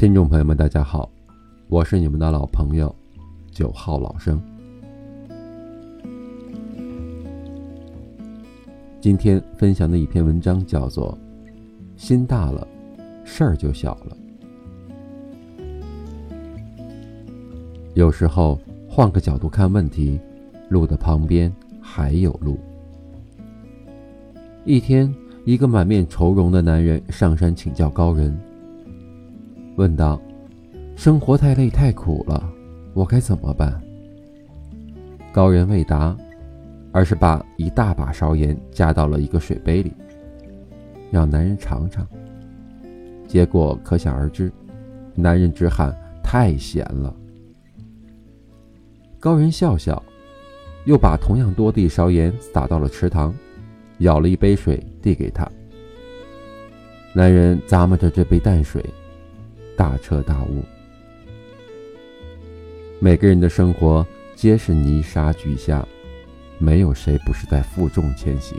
听众朋友们，大家好，我是你们的老朋友九号老生。今天分享的一篇文章叫做《心大了，事儿就小了》。有时候换个角度看问题，路的旁边还有路。一天，一个满面愁容的男人上山请教高人。问道：“生活太累太苦了，我该怎么办？”高人未答，而是把一大把勺盐加到了一个水杯里，让男人尝尝。结果可想而知，男人直喊：“太咸了！”高人笑笑，又把同样多的一勺盐撒到了池塘，舀了一杯水递给他。男人咂摸着这杯淡水。大彻大悟，每个人的生活皆是泥沙俱下，没有谁不是在负重前行。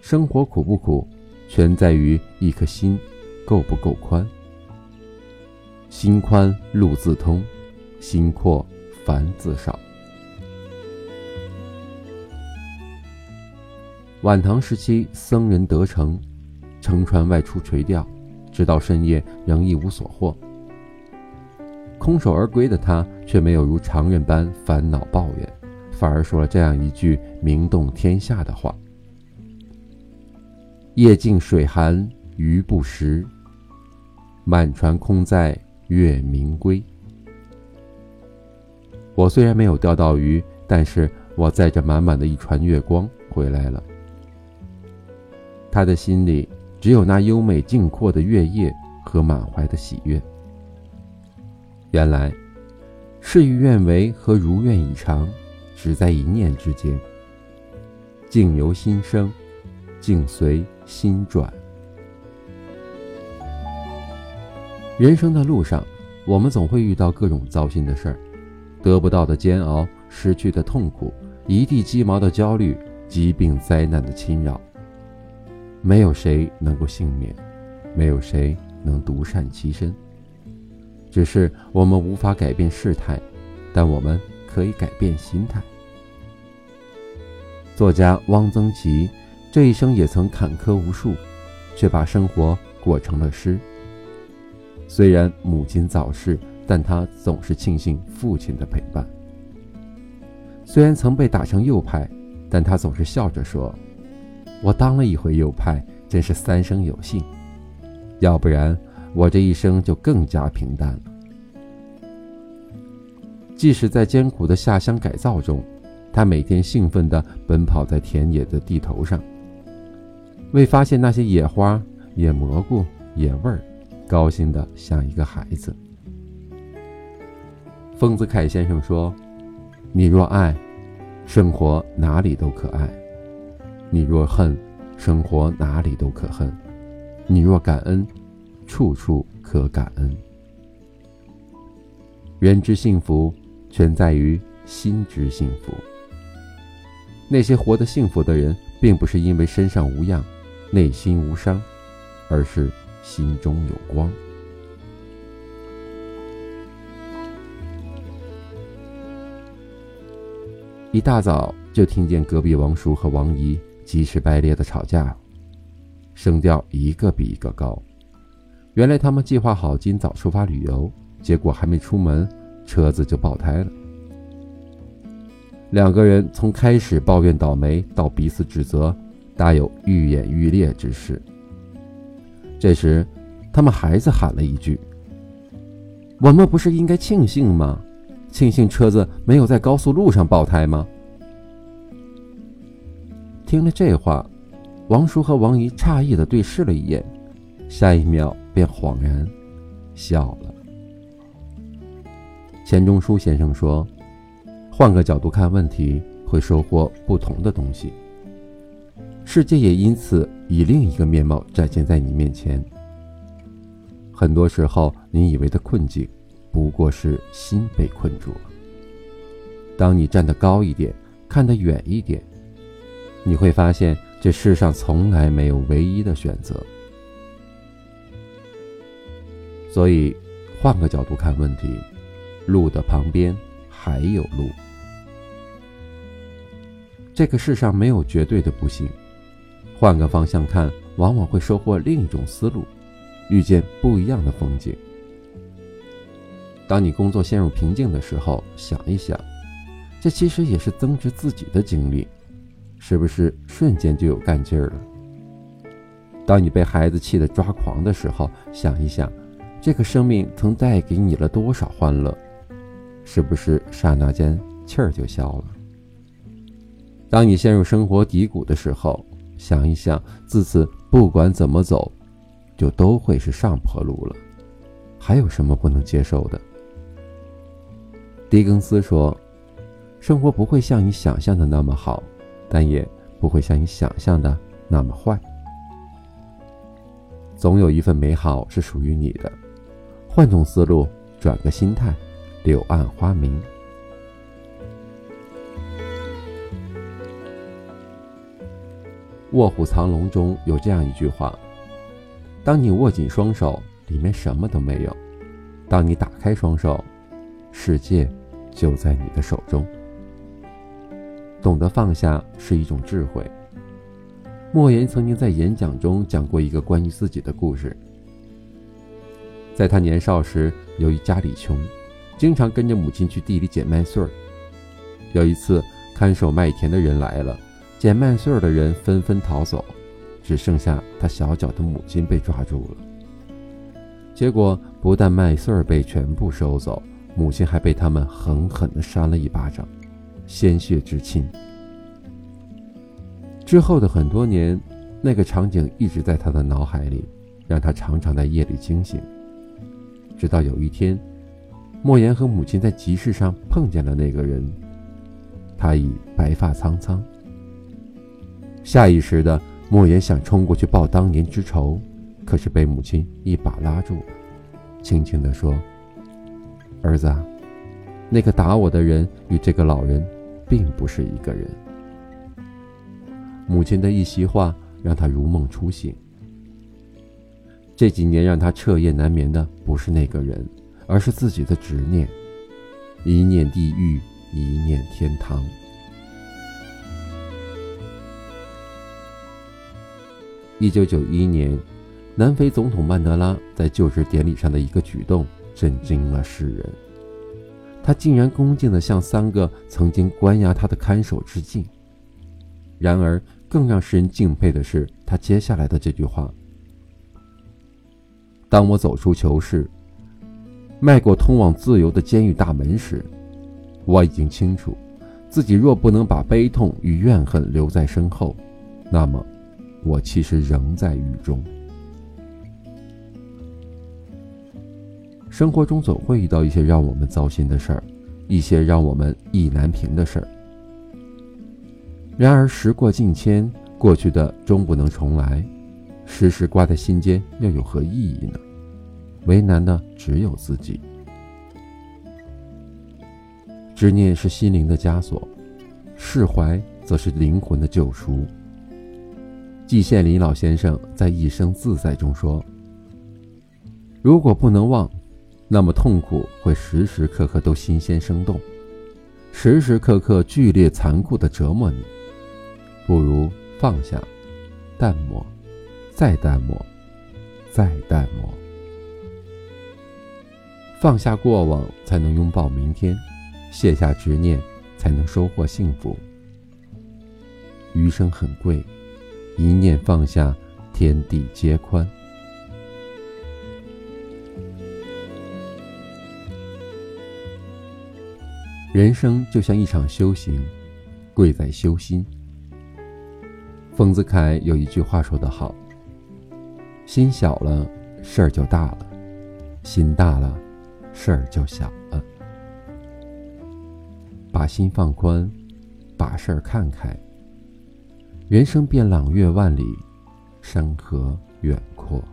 生活苦不苦，全在于一颗心够不够宽。心宽路自通，心阔烦自少。晚唐时期，僧人得成，乘船外出垂钓。直到深夜仍一无所获，空手而归的他却没有如常人般烦恼抱怨，反而说了这样一句名动天下的话：“夜静水寒鱼不食，满船空载月明归。”我虽然没有钓到鱼，但是我载着满满的一船月光回来了。他的心里。只有那优美静阔的月夜和满怀的喜悦。原来，事与愿违和如愿以偿，只在一念之间。境由心生，境随心转。人生的路上，我们总会遇到各种糟心的事儿，得不到的煎熬，失去的痛苦，一地鸡毛的焦虑，疾病灾难的侵扰。没有谁能够幸免，没有谁能独善其身。只是我们无法改变事态，但我们可以改变心态。作家汪曾祺这一生也曾坎坷无数，却把生活过成了诗。虽然母亲早逝，但他总是庆幸父亲的陪伴。虽然曾被打成右派，但他总是笑着说。我当了一回右派，真是三生有幸，要不然我这一生就更加平淡了。即使在艰苦的下乡改造中，他每天兴奋地奔跑在田野的地头上，为发现那些野花、野蘑菇、野味儿，高兴得像一个孩子。丰子恺先生说：“你若爱，生活哪里都可爱。”你若恨，生活哪里都可恨；你若感恩，处处可感恩。人之幸福，全在于心之幸福。那些活得幸福的人，并不是因为身上无恙，内心无伤，而是心中有光。一大早就听见隔壁王叔和王姨。急赤白咧的吵架，声调一个比一个高。原来他们计划好今早出发旅游，结果还没出门，车子就爆胎了。两个人从开始抱怨倒霉到彼此指责，大有愈演愈烈之势。这时，他们孩子喊了一句：“我们不是应该庆幸吗？庆幸车子没有在高速路上爆胎吗？”听了这话，王叔和王姨诧异的对视了一眼，下一秒便恍然笑了。钱钟书先生说：“换个角度看问题，会收获不同的东西。世界也因此以另一个面貌展现在你面前。很多时候，你以为的困境，不过是心被困住了。当你站得高一点，看得远一点。”你会发现，这世上从来没有唯一的选择。所以，换个角度看问题，路的旁边还有路。这个世上没有绝对的不幸，换个方向看，往往会收获另一种思路，遇见不一样的风景。当你工作陷入瓶颈的时候，想一想，这其实也是增值自己的经历，是不是瞬间就有干劲儿了？当你被孩子气得抓狂的时候，想一想，这个生命曾带给你了多少欢乐，是不是刹那间气儿就消了？当你陷入生活低谷的时候，想一想，自此不管怎么走，就都会是上坡路了，还有什么不能接受的？狄更斯说：“生活不会像你想象的那么好，但也不会像你想象的那么坏。总有一份美好是属于你的。换种思路，转个心态，柳暗花明。”《卧虎藏龙》中有这样一句话：“当你握紧双手，里面什么都没有；当你打开双手，世界就在你的手中。”懂得放下是一种智慧。莫言曾经在演讲中讲过一个关于自己的故事。在他年少时，由于家里穷，经常跟着母亲去地里捡麦穗儿。有一次，看守麦田的人来了。捡麦穗儿的人纷纷逃走，只剩下他小脚的母亲被抓住了。结果不但麦穗儿被全部收走，母亲还被他们狠狠地扇了一巴掌，鲜血之亲。之后的很多年，那个场景一直在他的脑海里，让他常常在夜里惊醒。直到有一天，莫言和母亲在集市上碰见了那个人，他已白发苍苍。下意识的，莫言想冲过去报当年之仇，可是被母亲一把拉住，轻轻地说：“儿子，那个打我的人与这个老人，并不是一个人。”母亲的一席话让他如梦初醒。这几年让他彻夜难眠的不是那个人，而是自己的执念，一念地狱，一念天堂。一九九一年，南非总统曼德拉在就职典礼上的一个举动震惊了世人。他竟然恭敬地向三个曾经关押他的看守致敬。然而，更让世人敬佩的是他接下来的这句话：“当我走出囚室，迈过通往自由的监狱大门时，我已经清楚，自己若不能把悲痛与怨恨留在身后，那么……”我其实仍在狱中。生活中总会遇到一些让我们糟心的事儿，一些让我们意难平的事儿。然而时过境迁，过去的终不能重来，时时挂在心间又有何意义呢？为难的只有自己。执念是心灵的枷锁，释怀则是灵魂的救赎。季羡林老先生在《一生自在》中说：“如果不能忘，那么痛苦会时时刻刻都新鲜生动，时时刻刻剧烈残酷地折磨你。不如放下，淡漠，再淡漠，再淡漠。放下过往，才能拥抱明天；卸下执念，才能收获幸福。余生很贵。”一念放下，天地皆宽。人生就像一场修行，贵在修心。丰子恺有一句话说得好：“心小了，事儿就大了；心大了，事儿就小了。”把心放宽，把事儿看开。人生便朗月万里，山河远阔。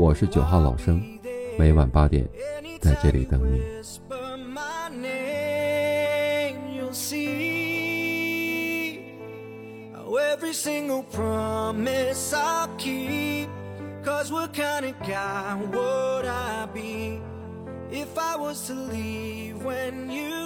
我是九号老生，每晚八点在这里等你。Oh, every single promise I'll keep. Cause what kind of guy would I be if I was to leave when you